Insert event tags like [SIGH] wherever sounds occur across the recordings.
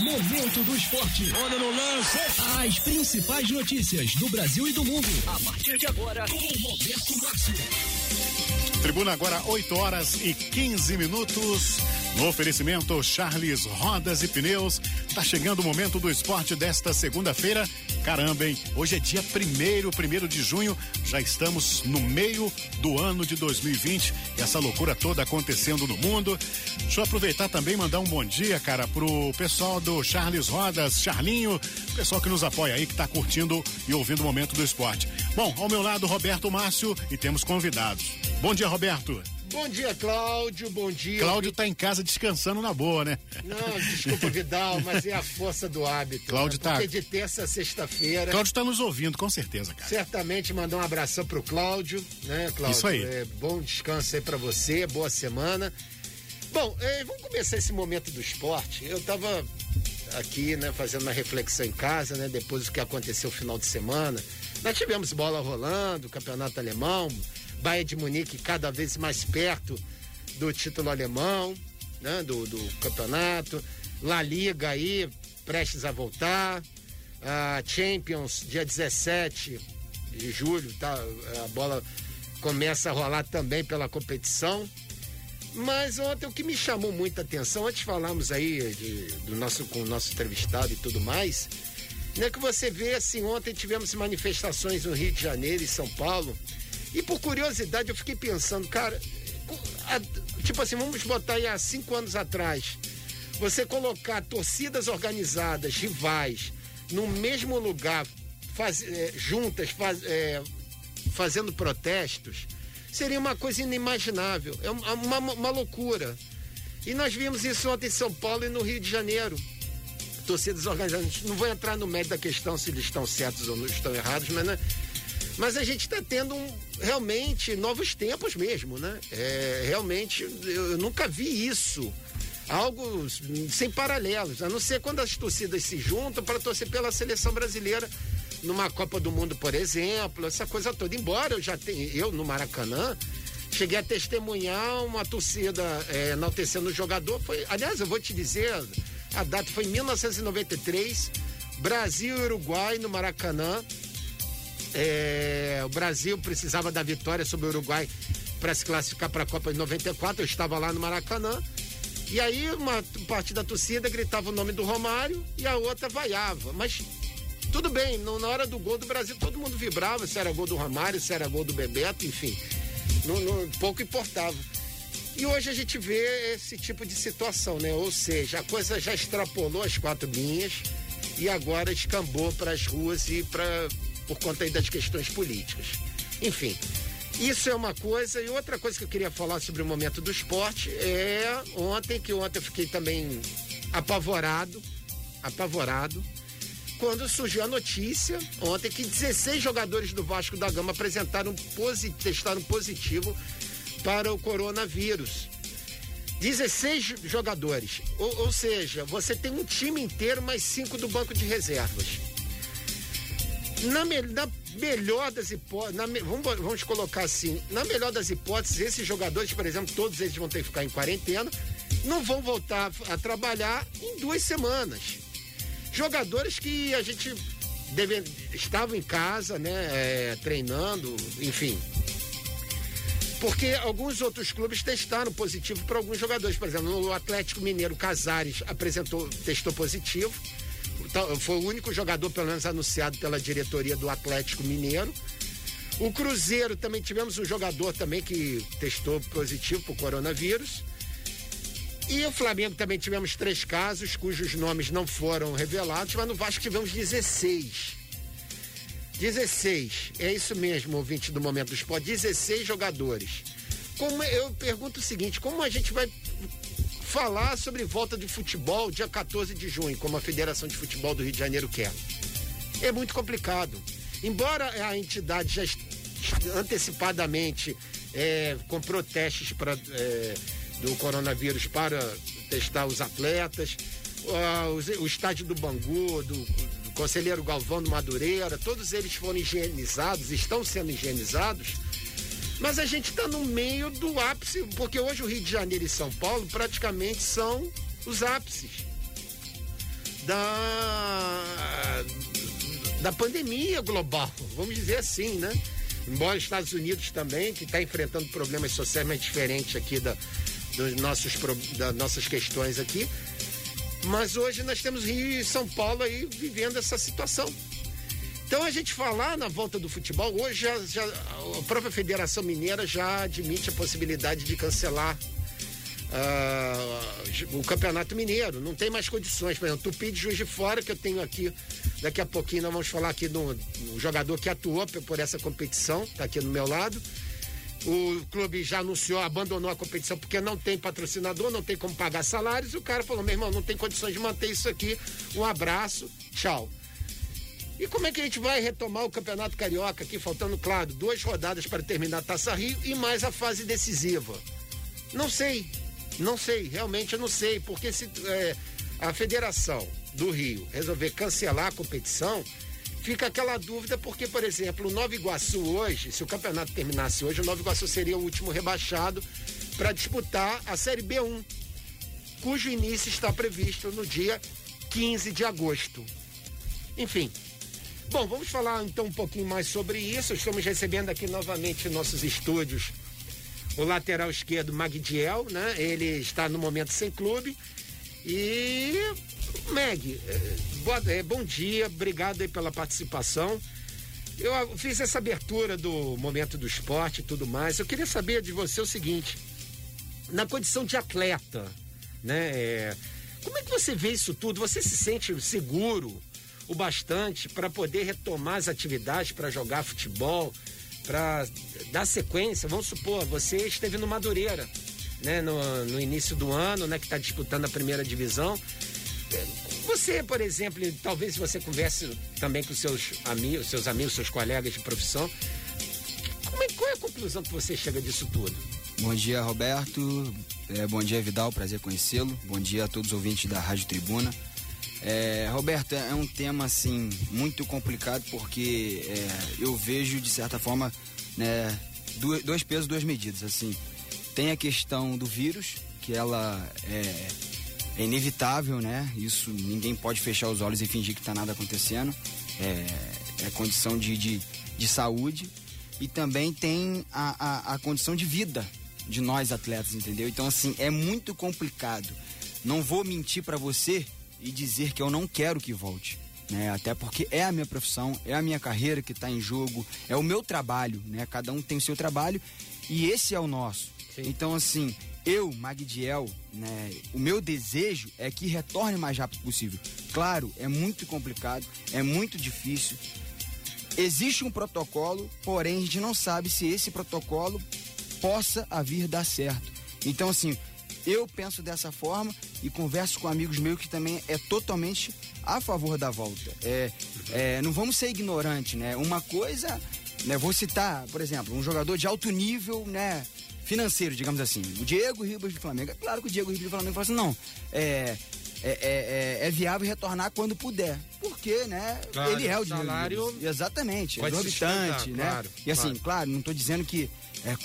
Momento do esporte. Olha no lance. As principais notícias do Brasil e do mundo. A partir de agora, com Roberto Márcio. Tribuna agora 8 horas e 15 minutos. No oferecimento Charles Rodas e Pneus. Tá chegando o momento do esporte desta segunda-feira. Caramba, hein? Hoje é dia primeiro, primeiro de junho. Já estamos no meio do ano de 2020. E essa loucura toda acontecendo no mundo. Deixa eu aproveitar também mandar um bom dia, cara, pro pessoal do Charles Rodas, Charlinho, pessoal que nos apoia aí, que tá curtindo e ouvindo o momento do esporte. Bom, ao meu lado, Roberto Márcio e temos convidados. Bom dia, Roberto. Bom dia, Cláudio. Bom dia. Cláudio tá em casa descansando na boa, né? Não, desculpa, Vidal, mas é a força do hábito. Cláudio né? tá. Porque de terça a sexta-feira. Cláudio tá nos ouvindo, com certeza, cara. Certamente mandar um abração pro Cláudio, né, Cláudio? Isso aí. É, bom descanso aí pra você, boa semana. Bom, é, vamos começar esse momento do esporte. Eu tava aqui, né, fazendo uma reflexão em casa, né, depois do que aconteceu no final de semana. Nós tivemos bola rolando, campeonato alemão, Bayern de Munique cada vez mais perto do título alemão, né, do, do campeonato. La Liga aí, prestes a voltar. A Champions, dia 17 de julho, tá? A bola começa a rolar também pela competição. Mas ontem o que me chamou muita atenção, antes falarmos aí de, do nosso, com o nosso entrevistado e tudo mais, né, que você vê assim, ontem tivemos manifestações no Rio de Janeiro e São Paulo, e por curiosidade eu fiquei pensando, cara, a, tipo assim, vamos botar aí há cinco anos atrás, você colocar torcidas organizadas, rivais, no mesmo lugar, faz, é, juntas, faz, é, fazendo protestos, seria uma coisa inimaginável, é uma, uma, uma, loucura. E nós vimos isso ontem em São Paulo e no Rio de Janeiro. Torcidas organizadas, não vou entrar no mérito da questão se eles estão certos ou não estão errados, mas, né? Mas a gente está tendo um, realmente novos tempos mesmo, né? É, realmente, eu, eu nunca vi isso algo sem paralelos, a não ser quando as torcidas se juntam para torcer pela seleção brasileira numa Copa do Mundo, por exemplo, essa coisa toda. Embora eu já tenha, eu no Maracanã, cheguei a testemunhar uma torcida é, enaltecendo o jogador. Foi, aliás, eu vou te dizer, a data foi em 1993, Brasil e Uruguai no Maracanã. É, o Brasil precisava da vitória sobre o Uruguai para se classificar para a Copa de 94. Eu estava lá no Maracanã. E aí uma parte da torcida gritava o nome do Romário e a outra vaiava. Mas tudo bem, no, na hora do gol do Brasil todo mundo vibrava, se era gol do Romário, se era gol do Bebeto, enfim. No, no, pouco importava. E hoje a gente vê esse tipo de situação, né? Ou seja, a coisa já extrapolou as quatro linhas e agora escambou para as ruas e para por conta aí das questões políticas. Enfim, isso é uma coisa. E outra coisa que eu queria falar sobre o momento do esporte é ontem, que ontem eu fiquei também apavorado, apavorado, quando surgiu a notícia ontem que 16 jogadores do Vasco da Gama apresentaram testaram positivo para o coronavírus. 16 jogadores. Ou, ou seja, você tem um time inteiro mais cinco do banco de reservas. Na, me, na melhor das hipóteses, na, vamos, vamos colocar assim, na melhor das hipóteses, esses jogadores, por exemplo, todos eles vão ter que ficar em quarentena, não vão voltar a trabalhar em duas semanas. Jogadores que a gente deve, em casa, né, é, treinando, enfim. Porque alguns outros clubes testaram positivo para alguns jogadores. Por exemplo, o Atlético Mineiro Casares apresentou, testou positivo foi o único jogador, pelo menos, anunciado pela diretoria do Atlético Mineiro. O Cruzeiro também tivemos um jogador também que testou positivo para o coronavírus. E o Flamengo também tivemos três casos, cujos nomes não foram revelados, mas no Vasco tivemos 16. 16, é isso mesmo, ouvinte do Momento do Esporte, 16 jogadores. Como eu pergunto o seguinte, como a gente vai falar sobre volta de futebol dia 14 de junho, como a Federação de Futebol do Rio de Janeiro quer. É muito complicado. Embora a entidade já antecipadamente é, comprou testes pra, é, do coronavírus para testar os atletas, o, o, estádio do Bangu, do, do Conselheiro Galvão do Madureira, todos eles foram higienizados, estão sendo higienizados mas a gente está no meio do ápice, porque hoje o Rio de Janeiro e São Paulo praticamente são os ápices. da, da pandemia global, vamos dizer assim, né? Embora os Estados Unidos também, que está enfrentando problemas sociais mais diferentes aqui da, dos nossos, das nossas questões aqui. Mas hoje nós temos Rio e São Paulo aí vivendo essa situação. Então a gente falar na volta do futebol, hoje já, já, a própria Federação Mineira já admite a possibilidade de cancelar uh, o Campeonato Mineiro. Não tem mais condições. Por exemplo, Tupi de Juiz de Fora, que eu tenho aqui, daqui a pouquinho nós vamos falar aqui no, no jogador que atuou por essa competição, está aqui no meu lado. O clube já anunciou, abandonou a competição porque não tem patrocinador, não tem como pagar salários. O cara falou: meu irmão, não tem condições de manter isso aqui. Um abraço, tchau. E como é que a gente vai retomar o Campeonato Carioca aqui, faltando, claro, duas rodadas para terminar a Taça Rio e mais a fase decisiva? Não sei, não sei, realmente eu não sei, porque se é, a Federação do Rio resolver cancelar a competição, fica aquela dúvida, porque, por exemplo, o Nova Iguaçu hoje, se o campeonato terminasse hoje, o Nova Iguaçu seria o último rebaixado para disputar a Série B1, cujo início está previsto no dia 15 de agosto. Enfim. Bom, vamos falar então um pouquinho mais sobre isso. Estamos recebendo aqui novamente nossos estúdios o lateral esquerdo Magdiel, né? Ele está no momento sem clube. E Meg, eh, eh, bom dia, obrigado pela participação. Eu fiz essa abertura do momento do esporte e tudo mais. Eu queria saber de você o seguinte: na condição de atleta, né? É, como é que você vê isso tudo? Você se sente seguro o bastante para poder retomar as atividades, para jogar futebol? para dar sequência, vamos supor, você esteve no Madureira, né, no, no início do ano, né, que está disputando a primeira divisão. Você, por exemplo, talvez você converse também com seus amigos, seus amigos, seus colegas de profissão. Como é, qual é a conclusão que você chega disso tudo? Bom dia, Roberto. É, bom dia, Vidal. Prazer conhecê-lo. Bom dia a todos os ouvintes da Rádio Tribuna. É, Roberto, é um tema assim muito complicado porque é, eu vejo de certa forma né, dois pesos, duas medidas. Assim, tem a questão do vírus que ela é, é inevitável, né? Isso ninguém pode fechar os olhos e fingir que está nada acontecendo. É, é condição de, de, de, saúde e também tem a, a, a condição de vida de nós atletas, entendeu? Então assim é muito complicado. Não vou mentir para você e dizer que eu não quero que volte. Né? Até porque é a minha profissão, é a minha carreira que está em jogo, é o meu trabalho, né? Cada um tem o seu trabalho e esse é o nosso. Sim. Então, assim, eu, Magdiel, né, o meu desejo é que retorne o mais rápido possível. Claro, é muito complicado, é muito difícil. Existe um protocolo, porém a gente não sabe se esse protocolo possa a vir dar certo. Então, assim, eu penso dessa forma e converso com amigos meus que também é totalmente a favor da volta. É, é, não vamos ser ignorantes, né? Uma coisa, né? Vou citar, por exemplo, um jogador de alto nível, né? Financeiro, digamos assim. O Diego Ribas do Flamengo. É claro que o Diego Ribas do Flamengo fala assim, não, é, é, é, é, viável retornar quando puder. Porque, né? Claro, ele é o salário. Exatamente, exorbitante, né? Claro, e assim, claro, claro não estou dizendo que é,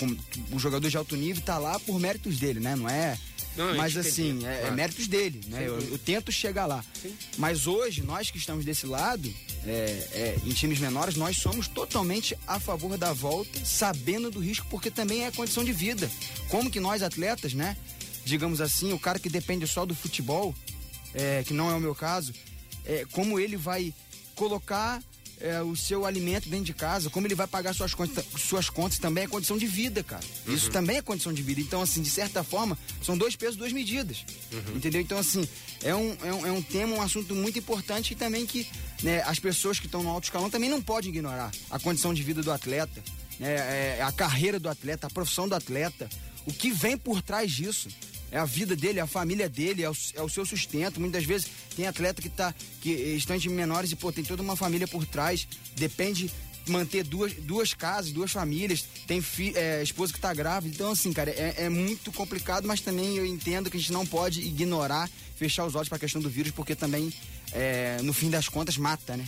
o jogador de alto nível está lá por méritos dele, né? Não é não, mas assim, é, claro. é, méritos dele, né? Eu, eu, tento chegar lá. Sim. Mas hoje, nós que estamos desse lado, é, é, em times menores, nós somos totalmente a favor da volta, sabendo do risco, porque também é condição de vida. Como que nós, atletas, né? Digamos assim, o cara que depende só do futebol, é, que não é o meu caso, é, como ele vai colocar é, o seu alimento dentro de casa, como ele vai pagar suas contas, suas contas também é condição de vida, cara. Uhum. Isso também é condição de vida. Então, assim, de certa forma, são dois pesos, duas medidas. Uhum. Entendeu? Então, assim, é um, é, um, é um tema, um assunto muito importante e também que né, as pessoas que estão no alto escalão também não podem ignorar a condição de vida do atleta, né, é, a carreira do atleta, a profissão do atleta, o que vem por trás disso é a vida dele, é a família dele, é o, é o seu sustento. Muitas vezes tem atleta que tá que estão em menores e pô, tem toda uma família por trás, depende manter duas, duas casas, duas famílias, tem fi, é, esposa que está grávida. Então, assim, cara, é, é, muito complicado, mas também eu entendo que a gente não pode ignorar, fechar os olhos para a questão do vírus, porque também, é, no fim das contas, mata, né?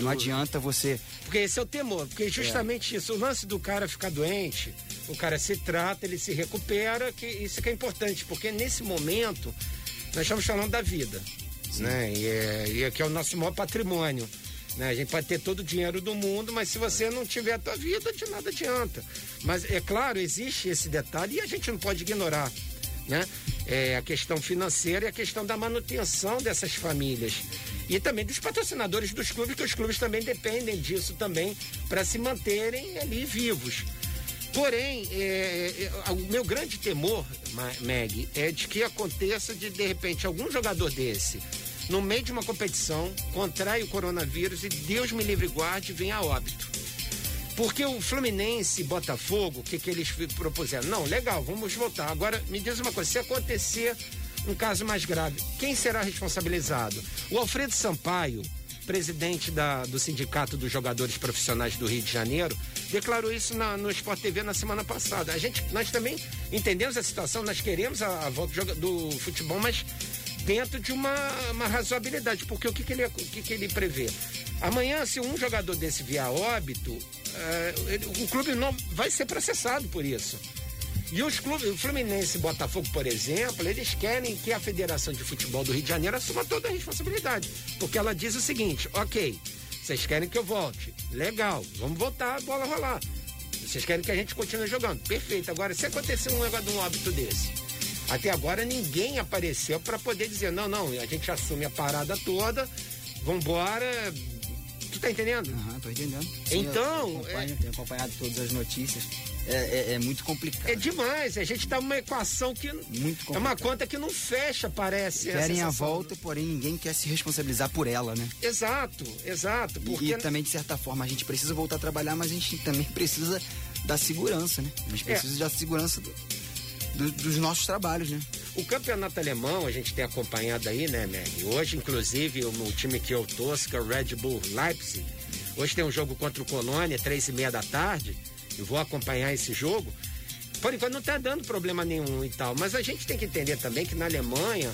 Não adianta você. Porque esse é o temor, porque justamente é. isso, o lance do cara ficar doente, o cara se trata, ele se recupera, que isso que é importante, porque nesse momento nós estamos falando da vida. né? E, é, e aqui é o nosso maior patrimônio. Né? A gente pode ter todo o dinheiro do mundo, mas se você não tiver a tua vida, de nada adianta. Mas é claro, existe esse detalhe e a gente não pode ignorar. Né? É a questão financeira e a questão da manutenção dessas famílias. E também dos patrocinadores dos clubes, que os clubes também dependem disso também para se manterem ali vivos. Porém, é, é, o meu grande temor, Meg, é de que aconteça de, de repente, algum jogador desse, no meio de uma competição, contrai o coronavírus e Deus me livre guarde, vem a óbito. Porque o Fluminense e Botafogo, o que, que eles propuseram? Não, legal, vamos voltar. Agora, me diz uma coisa: se acontecer um caso mais grave, quem será responsabilizado? O Alfredo Sampaio, presidente da, do Sindicato dos Jogadores Profissionais do Rio de Janeiro, declarou isso na, no Sport TV na semana passada. A gente, nós também entendemos a situação, nós queremos a, a volta do, do, futebol, mas dentro de uma, uma razoabilidade, porque o que, que, ele, o que, que ele prevê? Amanhã, se um jogador desse vier óbito, uh, ele, o clube não vai ser processado por isso. E os clubes, o Fluminense e Botafogo, por exemplo, eles querem que a Federação de Futebol do Rio de Janeiro assuma toda a responsabilidade. Porque ela diz o seguinte: ok, vocês querem que eu volte? Legal, vamos voltar a bola rolar. Vocês querem que a gente continue jogando? Perfeito. Agora, se acontecer um negócio de um óbito desse, até agora ninguém apareceu para poder dizer: não, não, a gente assume a parada toda, vambora, Tu tá entendendo? Aham, uhum, tô entendendo. Sim, então. Eu acompanho, é... tenho acompanhado todas as notícias. É, é, é, muito complicado. É demais. A gente tá numa equação que. Muito complicado. É uma conta que não fecha, parece. Querem a, volta, porém ninguém quer se responsabilizar por ela, né? Exato, exato. Porque... E, e também, de certa forma, a gente precisa voltar a trabalhar, mas a gente [LAUGHS] também precisa da segurança, né? A gente é. precisa da segurança do, do, dos nossos trabalhos, né? O campeonato alemão a gente tem acompanhado aí, né, Meg? Hoje, inclusive, o, o time que eu torço, que é o Red Bull Leipzig, hoje tem um jogo contra o Colônia, três e meia da tarde. Eu vou acompanhar esse jogo. Por enquanto não está dando problema nenhum e tal, mas a gente tem que entender também que na Alemanha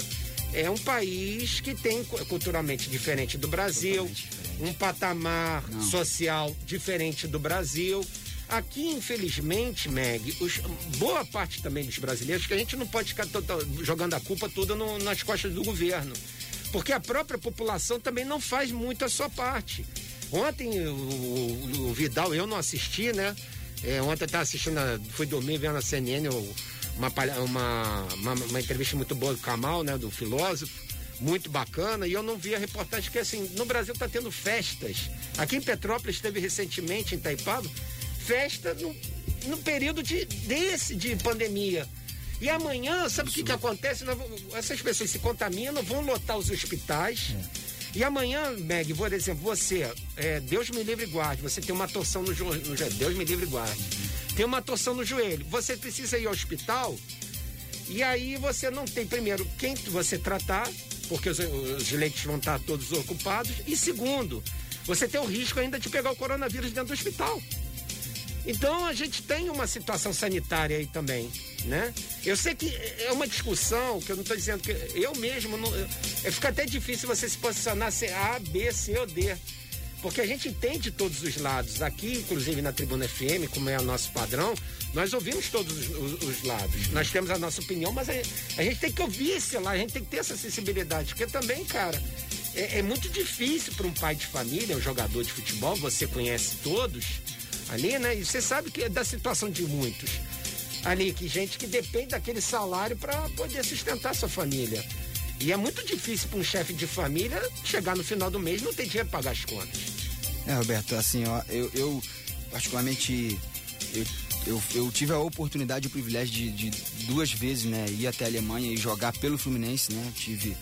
é um país que tem culturalmente diferente do Brasil, diferente. um patamar não. social diferente do Brasil. Aqui, infelizmente, Meg, os, boa parte também dos brasileiros, que a gente não pode ficar total, jogando a culpa toda no, nas costas do governo. Porque a própria população também não faz muito a sua parte. Ontem o, o, o Vidal, eu não assisti, né? É, ontem eu estava assistindo, fui dormir vendo a CNN, uma, uma, uma, uma, entrevista muito boa do Kamal, né? Do filósofo, muito bacana, e eu não vi a reportagem que assim, no Brasil está tendo festas. Aqui em Petrópolis teve recentemente, em Taipava, festa no, no período de, desse de pandemia. E amanhã, sabe o que, que acontece? Essas pessoas se contaminam, vão lotar os hospitais. É. E amanhã, Meg, por exemplo, você, é, Deus me livre e guarde, você tem uma torção no joelho, Deus me livre e guarde, tem uma torção no joelho, você precisa ir ao hospital e aí você não tem, primeiro, quem você tratar, porque os, os leitos vão estar todos ocupados, e segundo, você tem o risco ainda de pegar o coronavírus dentro do hospital. Então a gente tem uma situação sanitária aí também, né? Eu sei que é uma discussão que eu não estou dizendo que eu mesmo não, é, fica até difícil você se posicionar se A, B, C ou D, porque a gente entende todos os lados. Aqui, inclusive na Tribuna FM, como é o nosso padrão, nós ouvimos todos os, os, os lados. Nós temos a nossa opinião, mas a, a, gente tem que ouvir esse lá, a gente tem que ter essa sensibilidade, porque também, cara, é, é muito difícil para um pai de família, um jogador de futebol, você conhece todos ali, né? E você sabe que é da situação de muitos ali, que gente que depende daquele salário para poder sustentar sua família. E é muito difícil para um chefe de família chegar no final do mês e não ter dinheiro para pagar as contas. É, Roberto, assim, ó, eu, eu particularmente eu, eu, eu, tive a oportunidade e o privilégio de, de, duas vezes, né, ir até a Alemanha e jogar pelo Fluminense, né? Tive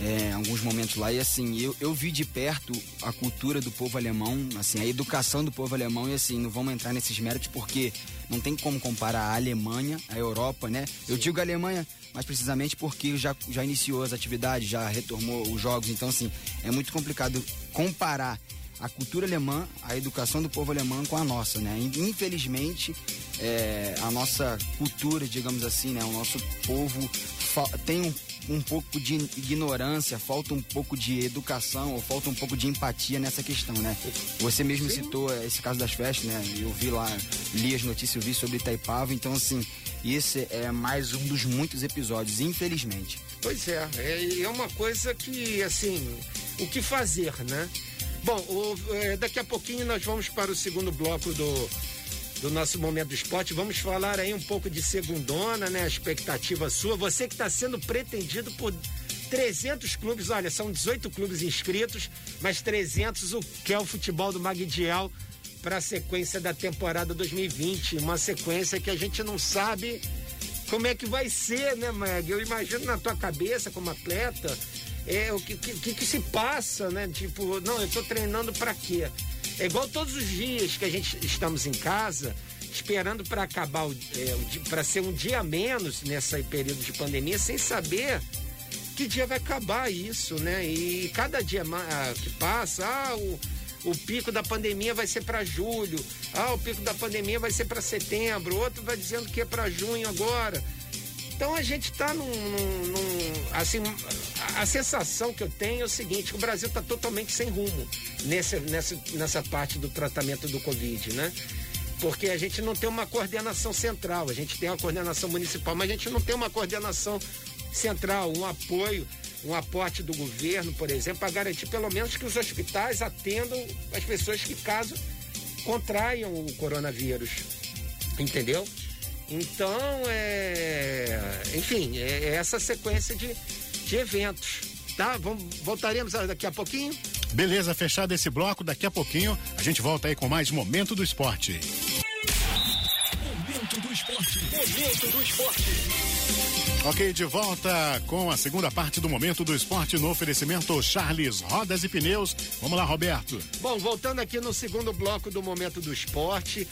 é, alguns momentos lá e assim eu, eu vi de perto a cultura do povo alemão assim a educação do povo alemão e assim não vamos entrar nesses méritos porque não tem como comparar a Alemanha a Europa né Sim. eu digo Alemanha mais precisamente porque já já iniciou as atividades já retomou os jogos então assim é muito complicado comparar a cultura alemã, a educação do povo alemão com a nossa, né? Infelizmente, é, a nossa cultura, digamos assim, né? O nosso povo tem um um pouco de ignorância, falta um pouco de educação ou falta um pouco de empatia nessa questão, né? Você mesmo Sim. citou esse caso das festas, né? Eu vi lá, li as notícias, eu vi sobre Itaipava, então assim, esse é mais um dos muitos episódios, infelizmente. Pois é, é, é uma coisa que, assim, o que fazer, né? Bom, o, é, daqui a pouquinho nós vamos para o segundo bloco do, do nosso Momento do Esporte. Vamos falar aí um pouco de segundona, né? A expectativa sua. Você que está sendo pretendido por 300 clubes, olha, são 18 clubes inscritos, mas 300 o que é o futebol do Magdiel para a sequência da temporada 2020. Uma sequência que a gente não sabe como é que vai ser, né, Mag? Eu imagino na tua cabeça como atleta é, o que, que, que se passa, né? Tipo, não, eu tô treinando para quê? É igual todos os dias que a gente estamos em casa, esperando para acabar, é, para ser um dia menos nessa período de pandemia, sem saber que dia vai acabar isso, né? E cada dia que passa, ah, o, o pico da pandemia vai ser para julho, ah, o pico da pandemia vai ser para setembro, outro vai dizendo que é para junho agora. Então a gente está num, num, num, Assim, a, sensação que eu tenho é o seguinte: o Brasil está totalmente sem rumo nessa, nessa, nessa parte do tratamento do Covid, né? Porque a gente não tem uma coordenação central, a gente tem uma coordenação municipal, mas a gente não tem uma coordenação central, um apoio, um aporte do governo, por exemplo, para garantir pelo menos que os hospitais atendam as pessoas que, caso contraiam o coronavírus. Entendeu? Então, é, enfim, é, é essa sequência de, de eventos. Tá? Vamos, voltaremos daqui a pouquinho? Beleza, fechado esse bloco, daqui a pouquinho a gente volta aí com mais Momento do Esporte. Momento do Esporte. Momento do Esporte. Ok, de volta com a segunda parte do Momento do Esporte no oferecimento Charles Rodas e Pneus. Vamos lá, Roberto. Bom, voltando aqui no segundo bloco do Momento do Esporte,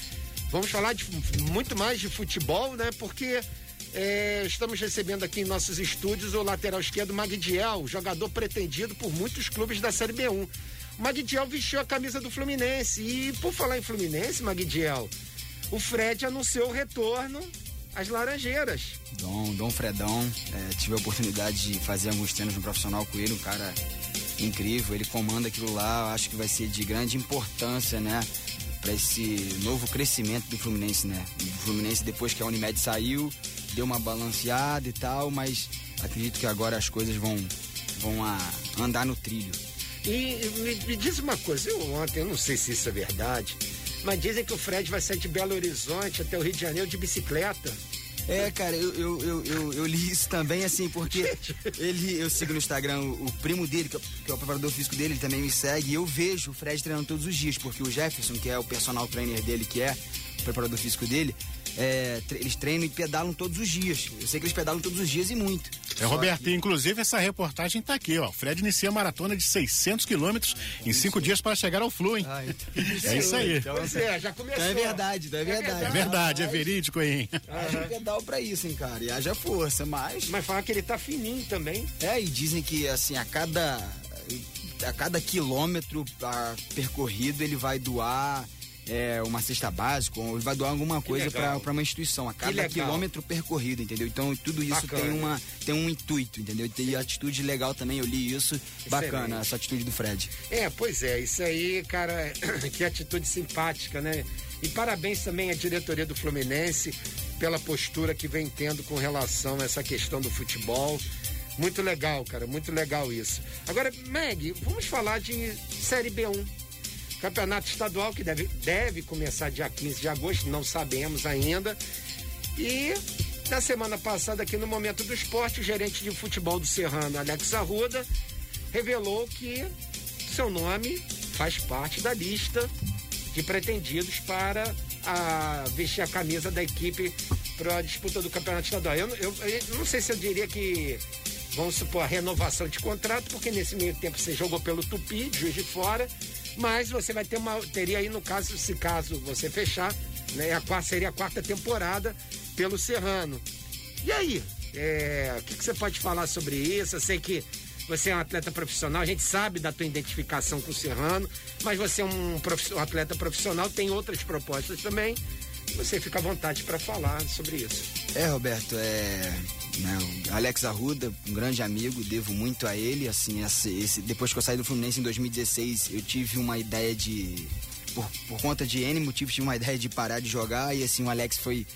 Vamos falar de muito mais de futebol, né? Porque é, estamos recebendo aqui em nossos estúdios o lateral esquerdo Magdiel, jogador pretendido por muitos clubes da Série B1. O Magdiel vestiu a camisa do Fluminense. E por falar em Fluminense, Magdiel, o Fred anunciou o retorno às Laranjeiras. Dom, Dom Fredão, é, tive a oportunidade de fazer alguns treinos no profissional com ele, um cara incrível, ele comanda aquilo lá, acho que vai ser de grande importância, né? Para esse novo crescimento do Fluminense, né? O Fluminense, depois que a Unimed saiu, deu uma balanceada e tal, mas acredito que agora as coisas vão, vão a, andar no trilho. E me, me, diz uma coisa, eu ontem, eu não sei se isso é verdade, mas dizem que o Fred vai sair de Belo Horizonte até o Rio de Janeiro de bicicleta. É, cara, eu, eu, eu, eu, li isso também, assim, porque ele, eu sigo no Instagram o, o primo dele, que é, que é, o preparador físico dele, ele também me segue, e eu vejo o Fred treinando todos os dias, porque o Jefferson, que é o personal trainer dele, que é o preparador físico dele, é, eles treinam e pedalam todos os dias. Eu sei que eles pedalam todos os dias e muito. É, Roberto, que... inclusive essa reportagem está aqui, ó. O Fred inicia a maratona de 600 quilômetros em cinco dias para chegar ao Flu, hein? Ah, então... [LAUGHS] É isso aí. Então, é, já começou. Então é verdade, então é verdade. É verdade, é verídico, hein? Haja pedal para isso, hein, cara. E haja força, mas... Mas fala que ele tá fininho também. É, e dizem que, assim, a cada... A cada quilômetro percorrido ele vai doar é, uma cesta básica, ou vai doar alguma coisa para uma instituição, a cada quilômetro percorrido, entendeu? Então tudo isso tem, uma, tem um intuito, entendeu? Tem atitude legal também, eu li isso, Excelente. bacana, essa atitude do Fred. É, pois é, isso aí, cara, [COUGHS] que atitude simpática, né? E parabéns também à diretoria do Fluminense pela postura que vem tendo com relação a essa questão do futebol. Muito legal, cara, muito legal isso. Agora, Meg, vamos falar de Série B1. Campeonato estadual que deve, deve começar dia 15 de agosto, não sabemos ainda. E na semana passada, aqui no Momento do Esporte, o gerente de futebol do Serrano, Alex Arruda, revelou que seu nome faz parte da lista de pretendidos para a, vestir a camisa da equipe para a disputa do campeonato estadual. Eu, eu, eu, não sei se eu diria que, vamos supor, a renovação de contrato, porque nesse meio tempo você jogou pelo Tupi, Juiz de Fora, mas você vai ter uma. Teria aí, no caso, se caso você fechar, né? A seria a quarta temporada pelo Serrano. E aí? É, o que, que você pode falar sobre isso? Eu sei que você é um atleta profissional, a gente sabe da tua identificação com o Serrano, mas você é um, um atleta profissional, tem outras propostas também. Você fica à vontade para falar sobre isso. É, Roberto, é né? Alex Arruda, um grande amigo, devo muito a ele. Assim, esse, esse, depois que eu saí do Fluminense em 2016, eu tive uma ideia de. Por, por conta de N motivos, tive uma ideia de parar de jogar e assim, o Alex foi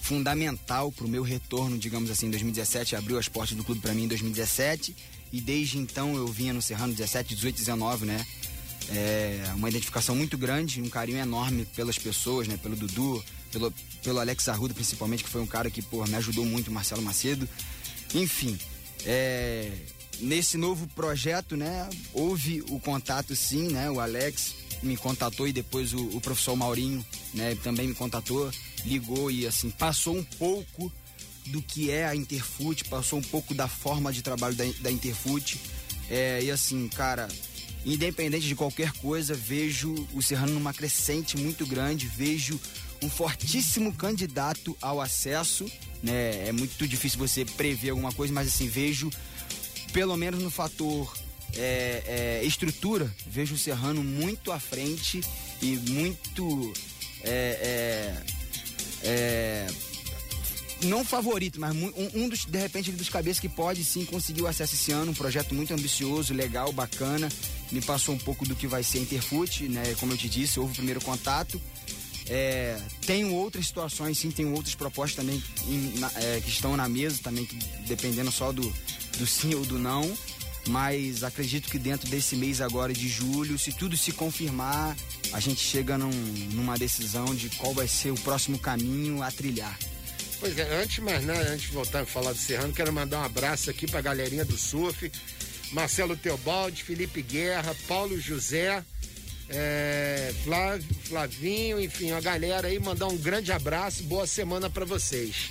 fundamental para o meu retorno, digamos assim, em 2017. Abriu as portas do clube para mim em 2017 e desde então eu vinha no Serrano 17, 18, 19, né? É uma identificação muito grande, um carinho enorme pelas pessoas, né? Pelo Dudu, pelo, pelo Alex Arruda principalmente, que foi um cara que pô, me ajudou muito, Marcelo Macedo. Enfim, é, nesse novo projeto, né? Houve o contato sim, né? O Alex me contatou e depois o, o professor Maurinho, né? Também me contatou, ligou e assim passou um pouco do que é a Interfoot, passou um pouco da forma de trabalho da, da Interfoot. É, e assim, cara, independente de qualquer coisa, vejo o Serrano numa crescente muito grande, vejo um fortíssimo candidato ao acesso, né? É muito difícil você prever alguma coisa, mas assim, vejo, pelo menos no fator é, é, estrutura, vejo o Serrano muito à frente e muito. É, é, é não favorito, mas um, um, dos, de repente, dos cabeças que pode sim conseguir o acesso esse ano, um projeto muito ambicioso, legal, bacana. Me passou um pouco do que vai ser a Interfoot, né? Como eu te disse, houve o primeiro contato. É, tenho outras situações, sim, tenho outras propostas também em, na, é, que estão na mesa também, que, dependendo só do, do sim ou do não. Mas acredito que dentro desse mês agora de julho, se tudo se confirmar, a gente chega num, numa decisão de qual vai ser o próximo caminho a trilhar. Pois é, antes mais nada, antes de voltar a falar do Serrano, quero mandar um abraço aqui pra galerinha do surf. Marcelo Teobaldi, Felipe Guerra, Paulo José, é, Flávio, Flavinho, enfim, a galera aí, mandar um grande abraço, boa semana para vocês.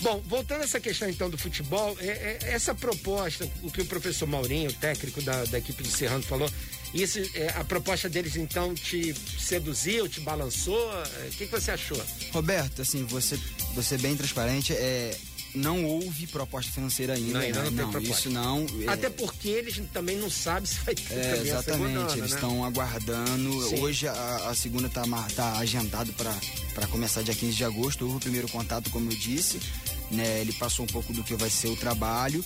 Bom, voltando a essa questão então do futebol, é, é, essa proposta, o que o professor Maurinho, técnico da, da equipe do Serrano, falou, isso, é, a proposta deles então te seduziu, te balançou? É, o que, que você achou? Roberto, assim, você, você bem transparente, é, não houve proposta financeira ainda. Não, ainda né? não, não Isso não. É... Até porque eles também não sabem se vai ter é, Exatamente, ano, eles estão né? aguardando. Sim. Hoje a, a segunda está tá agendado para começar dia 15 de agosto. Houve o primeiro contato, como eu disse. Né? Ele passou um pouco do que vai ser o trabalho.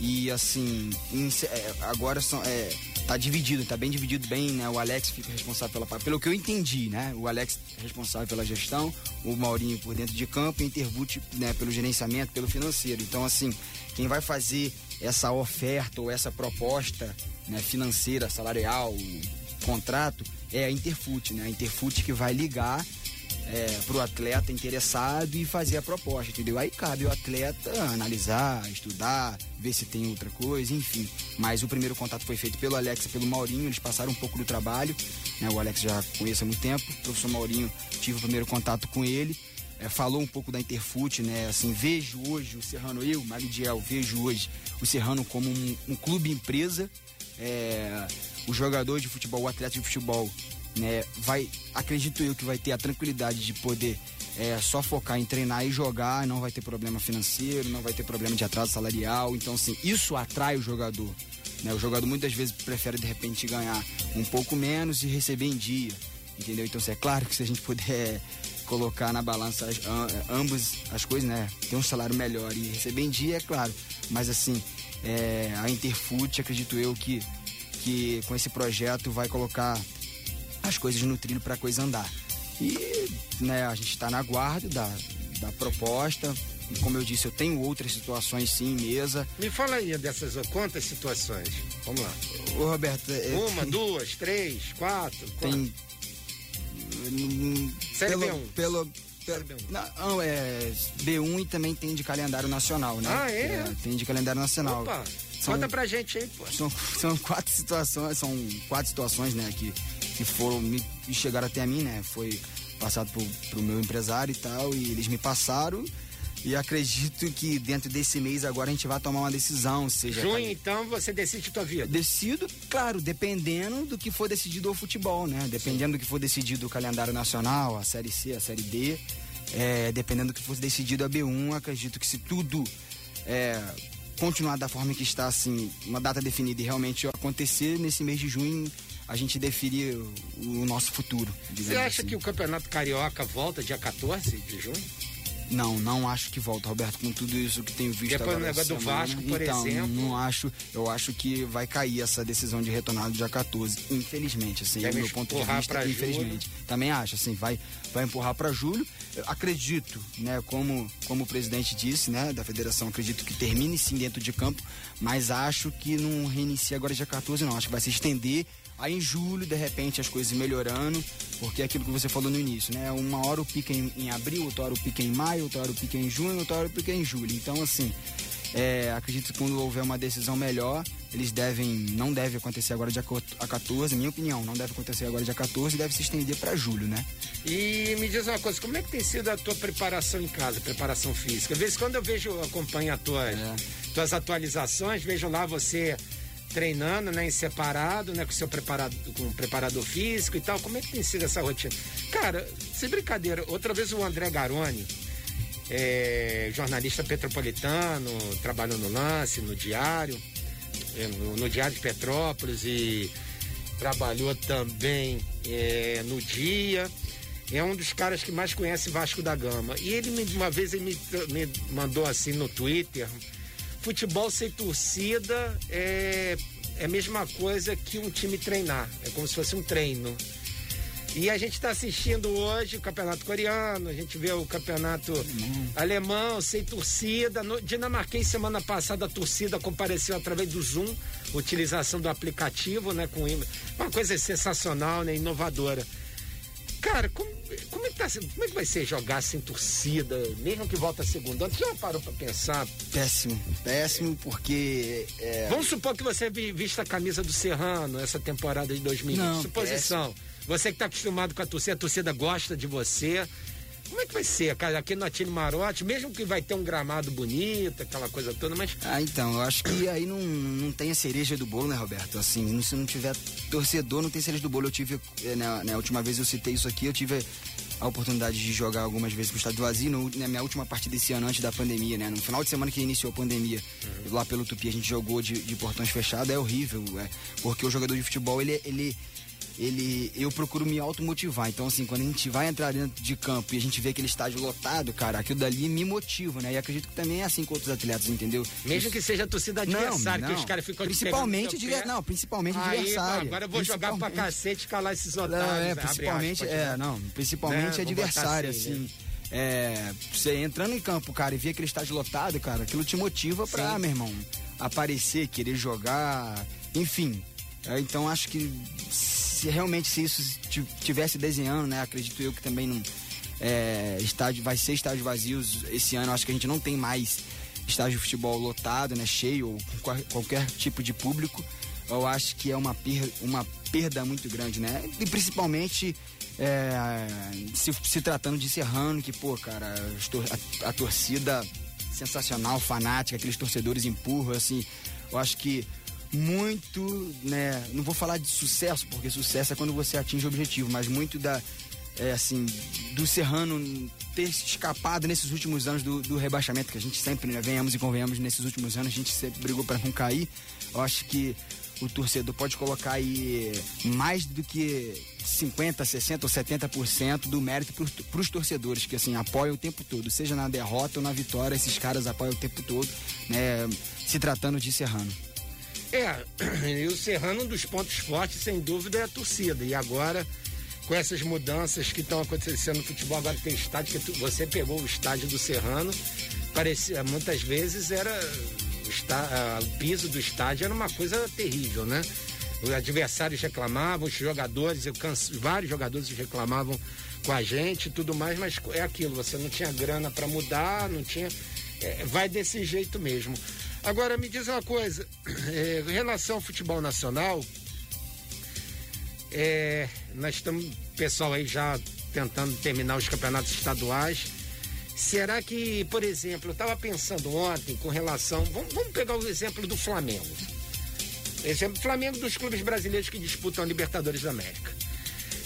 E assim, em, é, agora são. É, tá dividido, tá bem dividido bem, né? O Alex fica responsável pela parte. Pelo que eu entendi, né? O Alex é responsável pela gestão, o Maurinho por dentro de campo e Interbut, né, pelo gerenciamento, pelo financeiro. Então, assim, quem vai fazer essa oferta ou essa proposta né, financeira, salarial, contrato, é a Interfute, né? A Interfute que vai ligar é, para o atleta interessado e fazer a proposta, entendeu? Aí cabe o atleta analisar, estudar, ver se tem outra coisa, enfim. Mas o primeiro contato foi feito pelo Alex e pelo Maurinho, eles passaram um pouco do trabalho, né? O Alex já conhece há muito tempo, o professor Maurinho tive o primeiro contato com ele, é, falou um pouco da Interfute, né? Assim, vejo hoje o Serrano, eu, Maridiel, vejo hoje o Serrano como um, um clube empresa, é, o jogador de futebol, o atleta de futebol né, vai, acredito eu que vai ter a tranquilidade de poder é, só focar em treinar e jogar, não vai ter problema financeiro, não vai ter problema de atraso salarial. Então, assim, isso atrai o jogador. Né? O jogador muitas vezes prefere de repente ganhar um pouco menos e receber em dia. Entendeu? Então, assim, é claro que se a gente puder colocar na balança as, ambas as coisas, né? Ter um salário melhor e receber em dia, é claro. Mas assim, é, a Interfoot, acredito eu que, que com esse projeto vai colocar as coisas no trilho para a coisa andar. E né, a gente está na guarda da, da proposta. E como eu disse, eu tenho outras situações sim em mesa. Me fala aí dessas quantas situações? Vamos lá. Ô, Roberto. É, Uma, tem, duas, três, quatro? Tem. Série pelo, B1. Pelo, pelo, não, é B1 e também tem de calendário nacional, né? Ah, é? é tem de calendário nacional. Opa, são, conta pra gente aí, pô. São, [LAUGHS] são quatro situações, são quatro situações, né, que que foram me chegaram até a mim, né? Foi passado pro, pro meu empresário e tal, e eles me passaram. E acredito que dentro desse mês agora a gente vai tomar uma decisão, seja. Junho, então, você decide tua vida? Decido, claro, dependendo do que for decidido o futebol, né? Dependendo Sim. do que for decidido o calendário nacional, a Série C, a Série D. É, dependendo do que for decidido a B1, acredito que se tudo é, continuar da forma que está, assim, uma data definida e realmente acontecer nesse mês de junho, a gente definir o, nosso futuro. Você acha assim. que o Campeonato Carioca volta dia 14 de junho? Não, não acho que volta, Roberto, com tudo isso que tenho visto Depois agora. do negócio do semana. Vasco, por então, exemplo. Não acho, eu acho que vai cair essa decisão de retornar no dia 14, infelizmente, assim, Deve do meu ponto de empurrar vista, infelizmente. Também acho, assim, vai, vai empurrar para julho. Eu acredito, né, como, como o presidente disse, né, da federação, acredito que termine sim dentro de campo, mas acho que não reinicia agora dia 14, não. Acho que vai se estender Aí em julho, de repente, as coisas melhorando, porque é aquilo que você falou no início, né? Uma hora o pica em, em abril, outra hora o pica em maio, outra hora o pica em junho, outra hora o pica em julho. Então, assim, é, acredito que quando houver uma decisão melhor, eles devem, não deve acontecer agora dia a 14, minha opinião, não deve acontecer agora dia 14, deve se estender para julho, né? E me diz uma coisa, como é que tem sido a tua preparação em casa, preparação física? Às vezes quando eu vejo, acompanho as tuas, É. tuas atualizações, vejo lá você treinando, né, em separado, né, com seu preparado, com preparador físico e tal. Como é que tem sido essa rotina? Cara, sem brincadeira, outra vez o André Garoni, é, jornalista petropolitano, trabalhou no Lance, no Diário, é, no, no Diário de Petrópolis e trabalhou também é, no Dia. É um dos caras que mais conhece Vasco da Gama. E ele, uma vez, ele me, me mandou assim no Twitter: futebol sem torcida é, é a mesma coisa que um time treinar. É como se fosse um treino. E a gente está assistindo hoje o campeonato coreano, a gente vê o campeonato alemão sem torcida. No dinamarquês, semana passada, a torcida compareceu através do Zoom, utilização do aplicativo, né? Com uma coisa sensacional, né? Inovadora. Cara, como, como, é que tá, como é que vai ser jogar sem torcida, mesmo que volta a segunda? Tu já parou pra pensar? Péssimo, péssimo, porque. é, Vamos supor que você vi- vista a camisa do Serrano essa temporada de 2020. Não, Suposição. Você que está acostumado com a torcida, a torcida gosta de você. Como é que vai ser, cara? Aqui no Atílio Marote, mesmo que vai ter um gramado bonito, aquela coisa toda, mas. Ah, então, eu acho que aí não, não tem a cereja do bolo, né, Roberto? Assim, se não tiver torcedor, não tem cereja do bolo. Eu tive, eh, na, na última vez eu citei isso aqui, eu tive a oportunidade de jogar algumas vezes com o estádio vazio, no, na minha última partida desse ano, antes da pandemia, né? No final de semana que iniciou a pandemia, lá pelo Tupi, a gente jogou de, de portões fechados, é horrível, é, porque o jogador de futebol, ele, ele, ele, eu procuro me automotivar. Então, assim, quando a gente vai entrar dentro de campo e a gente vê aquele estádio lotado, cara, aquilo dali me motiva, né? E acredito que também é assim com outros atletas, entendeu? Mesmo que seja a torcida adversária, que os caras ficam te Principalmente, pé. não, principalmente Aí, adversário. agora eu vou jogar pra cacete e calar esses Não, otários. é, abre principalmente, aspas, é, né? não, principalmente Né, adversário, assim, assim. É, você entrando em campo, cara, e ver aquele estádio lotado, cara, aquilo te motiva pra, Sim. meu irmão, aparecer, querer jogar, enfim. É, então acho que se realmente se isso ti- tivesse desenhando, né, acredito eu que também não é, estádio vai ser estádio vazios esse ano. Acho que a gente não tem mais estádio de futebol lotado, né, cheio ou qual- qualquer tipo de público. Eu acho que é uma perda, uma perda muito grande, né? E principalmente é, se, se tratando de Serrano, que, pô, cara, a, a torcida sensacional, fanática, aqueles torcedores empurram, assim. Eu acho que muito, né? Não vou falar de sucesso, porque sucesso é quando você atinge o objetivo, mas muito da, é, assim, do Serrano ter escapado nesses últimos anos do, do rebaixamento, que a gente sempre, né, venhamos e convenhamos, nesses últimos anos a gente sempre brigou para não cair. Eu acho que o torcedor pode colocar aí mais do que 50, 60 ou 70% do mérito para os torcedores, que assim, apoiam o tempo todo, seja na derrota ou na vitória, esses caras apoiam o tempo todo, né, se tratando de Serrano. É, [CLEARS THROAT] e o Serrano, um dos pontos fortes, sem dúvida, é a torcida. E agora, com essas mudanças que estão acontecendo no futebol, agora tem estádio, que tu- você pegou o estádio do Serrano, parecia, muitas vezes era. O, está- o piso do estádio era uma coisa terrível, né? Os adversários reclamavam, os jogadores, canso, vários jogadores reclamavam com a gente e tudo mais, mas é aquilo, você não tinha grana para mudar, não tinha. é, vai desse jeito mesmo. Agora, me diz uma coisa, é, [CLEARS THROAT] em relação ao futebol nacional, é, nós estamos, pessoal aí já tentando terminar os campeonatos estaduais. Será que, por exemplo, eu estava pensando ontem com relação. Vamos, vamos pegar o exemplo do Flamengo. Exemplo, Flamengo dos clubes brasileiros que disputam a Libertadores da América.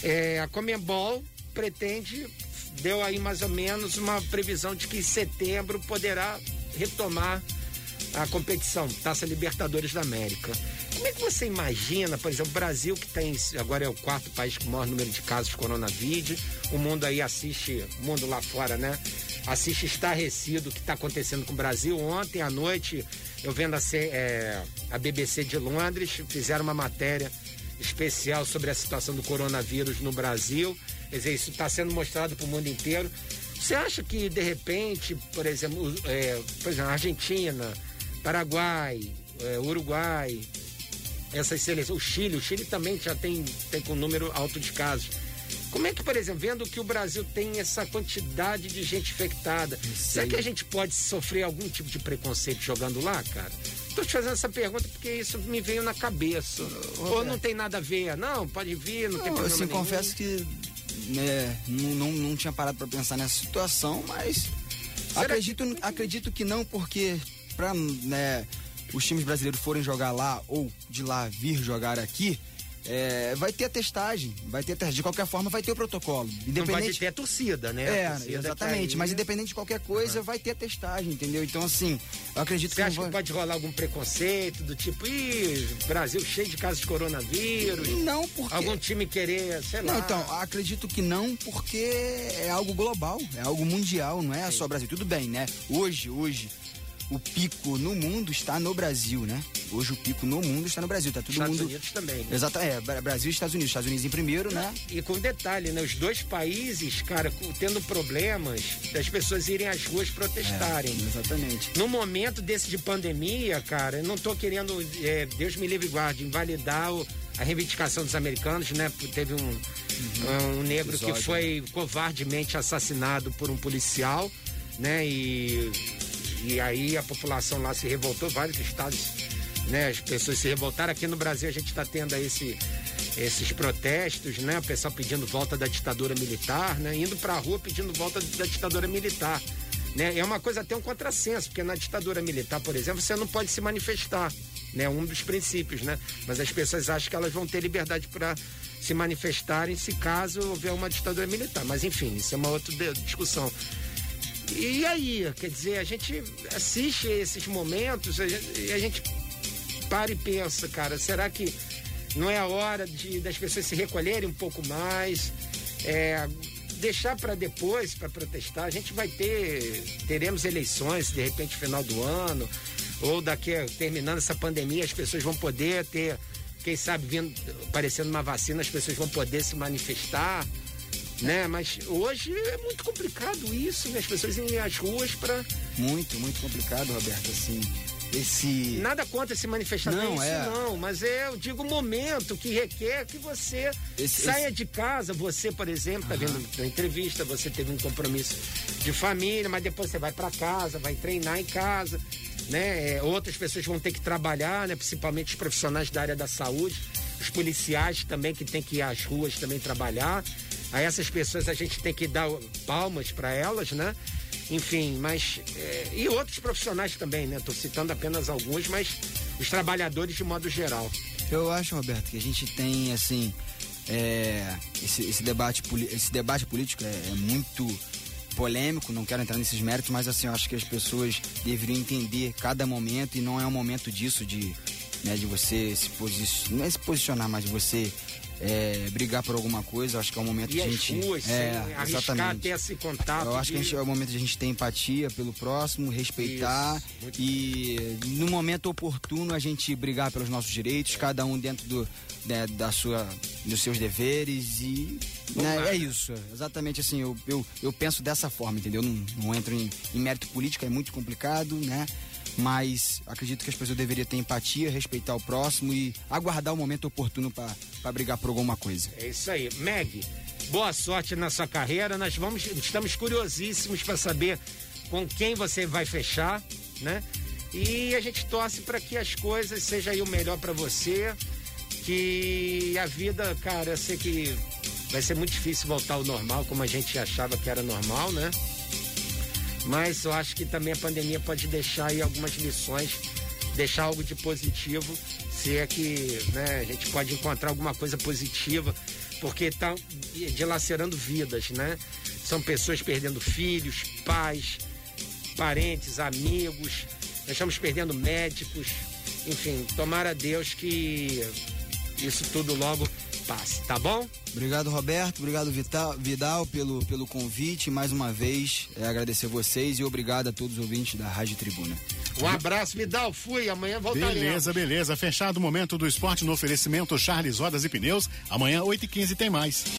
É, a Comembol pretende, deu aí mais ou menos uma previsão de que em setembro poderá retomar a competição, Taça Libertadores da América. Como é que você imagina, por exemplo, o Brasil que tem, agora é o quarto país com o maior número de casos de coronavírus, o mundo aí assiste, o mundo lá fora, né? assiste estarrecido o que está acontecendo com o Brasil. Ontem à noite, eu vendo a, é, a BBC de Londres, fizeram uma matéria especial sobre a situação do coronavírus no Brasil. Quer dizer, isso está sendo mostrado para o mundo inteiro. Você acha que, de repente, por exemplo, é, por exemplo Argentina, Paraguai, é, Uruguai, essas seleções, o Chile, o Chile também já tem, tem com um número alto de casos. Como é que, por exemplo, vendo que o Brasil tem essa quantidade de gente infectada, será que a gente pode sofrer algum tipo de preconceito jogando lá, cara? Estou te fazendo essa pergunta porque isso me veio na cabeça. Ou não tem nada a ver? Não, pode vir, não, não tem problema assim, nenhum. confesso que né, não, não, não tinha parado para pensar nessa situação, mas acredito, que... acredito que não, porque para né, os times brasileiros forem jogar lá ou de lá vir jogar aqui, é, vai ter a testagem, vai ter De qualquer forma, vai ter o protocolo. Independente... Não pode ter a torcida, né? É, torcida exatamente. Aí... Mas independente de qualquer coisa, uhum. vai ter a testagem, entendeu? Então, assim, eu acredito Você que. Você acha vai... que pode rolar algum preconceito do tipo, ih, Brasil cheio de casos de coronavírus? Não, porque. Algum time querer, sei não, lá. então, acredito que não, porque é algo global, é algo mundial, não é Sim. só Brasil. Tudo bem, né? Hoje, hoje o pico no mundo está no Brasil, né? Hoje o pico no mundo está no Brasil, tá todo Estados mundo. Unidos também. Né? Exato, é, Brasil e Estados Unidos. Estados Unidos em primeiro, né? E com detalhe, né? Os dois países, cara, tendo problemas das pessoas irem às ruas protestarem. É, exatamente. No momento desse de pandemia, cara, eu não tô querendo, é, Deus me livre e guarde, invalidar o, a reivindicação dos americanos, né? Teve um, uhum. um negro Episódio, que foi né? covardemente assassinado por um policial, né? E e aí a população lá se revoltou, vários estados, né? As pessoas se revoltaram. Aqui no Brasil a gente está tendo esse, esses protestos, né? O pessoal pedindo volta da ditadura militar, né? Indo para a rua pedindo volta da ditadura militar. Né? É uma coisa até um contrassenso, porque na ditadura militar, por exemplo, você não pode se manifestar, né? Um dos princípios, né? Mas as pessoas acham que elas vão ter liberdade para se manifestarem se caso houver uma ditadura militar. Mas enfim, isso é uma outra discussão. E aí, quer dizer, a gente assiste esses momentos e a gente para e pensa, cara, será que não é a hora de, das pessoas se recolherem um pouco mais? É, deixar para depois para protestar. A gente vai ter, teremos eleições de repente final do ano ou daqui terminando essa pandemia as pessoas vão poder ter, quem sabe vindo aparecendo uma vacina as pessoas vão poder se manifestar né? Mas hoje é muito complicado isso, né? As pessoas irem às ruas para Muito, muito complicado, Roberto, assim. Esse... Nada contra se manifestar, não, não é isso não, mas é, eu digo, o momento que requer que você esse, saia esse... de casa, você, por exemplo, tá uhum. vendo a entrevista, você teve um compromisso de família, mas depois você vai para casa, vai treinar em casa, né? É, outras pessoas vão ter que trabalhar, né? Principalmente os profissionais da área da saúde, os policiais também que tem que ir às ruas também trabalhar. A essas pessoas a gente tem que dar palmas para elas, né? Enfim, mas. É, e outros profissionais também, né? Estou citando apenas alguns, mas os trabalhadores de modo geral. Eu acho, Roberto, que a gente tem, assim. É, esse, esse, debate, esse debate político é, é muito polêmico, não quero entrar nesses méritos, mas assim, eu acho que as pessoas deveriam entender cada momento e não é um momento disso de, né, de você se posicionar, não é se posicionar, mas você é, brigar por alguma coisa, acho que é o momento e de a gente. Ruas, é, exatamente. ter esse contato. Eu acho de... que gente, é o momento de a gente ter empatia pelo próximo, respeitar e no momento oportuno a gente brigar pelos nossos direitos, é. cada um dentro do, né, da sua, dos seus deveres e né, é isso. Exatamente assim, eu, eu, eu penso dessa forma, entendeu? Não, não entro em, em mérito político, é muito complicado, né? Mas acredito que as pessoas deveriam ter empatia, respeitar o próximo e aguardar o momento oportuno para brigar por alguma coisa. É isso aí. Meg, boa sorte na sua carreira. Nós vamos, estamos curiosíssimos para saber com quem você vai fechar, né? E a gente torce para que as coisas sejam aí o melhor para você, que a vida, cara, eu sei que vai ser muito difícil voltar ao normal, como a gente achava que era normal, né? Mas eu acho que também a pandemia pode deixar aí algumas lições, deixar algo de positivo, se é que né, a gente pode encontrar alguma coisa positiva, porque está dilacerando vidas, né? São pessoas perdendo filhos, pais, parentes, amigos, nós estamos perdendo médicos, enfim, tomara a Deus que isso tudo logo passe, tá bom? Obrigado, Roberto. Obrigado, Vital, Vidal, pelo, pelo convite. Mais uma vez, é, agradecer vocês e obrigado a todos os ouvintes da Rádio Tribuna. Um abraço, Vidal. Fui. Amanhã voltaremos. Beleza, beleza. Fechado o momento do esporte no oferecimento Charles Rodas e Pneus. Amanhã, 8h15, tem mais.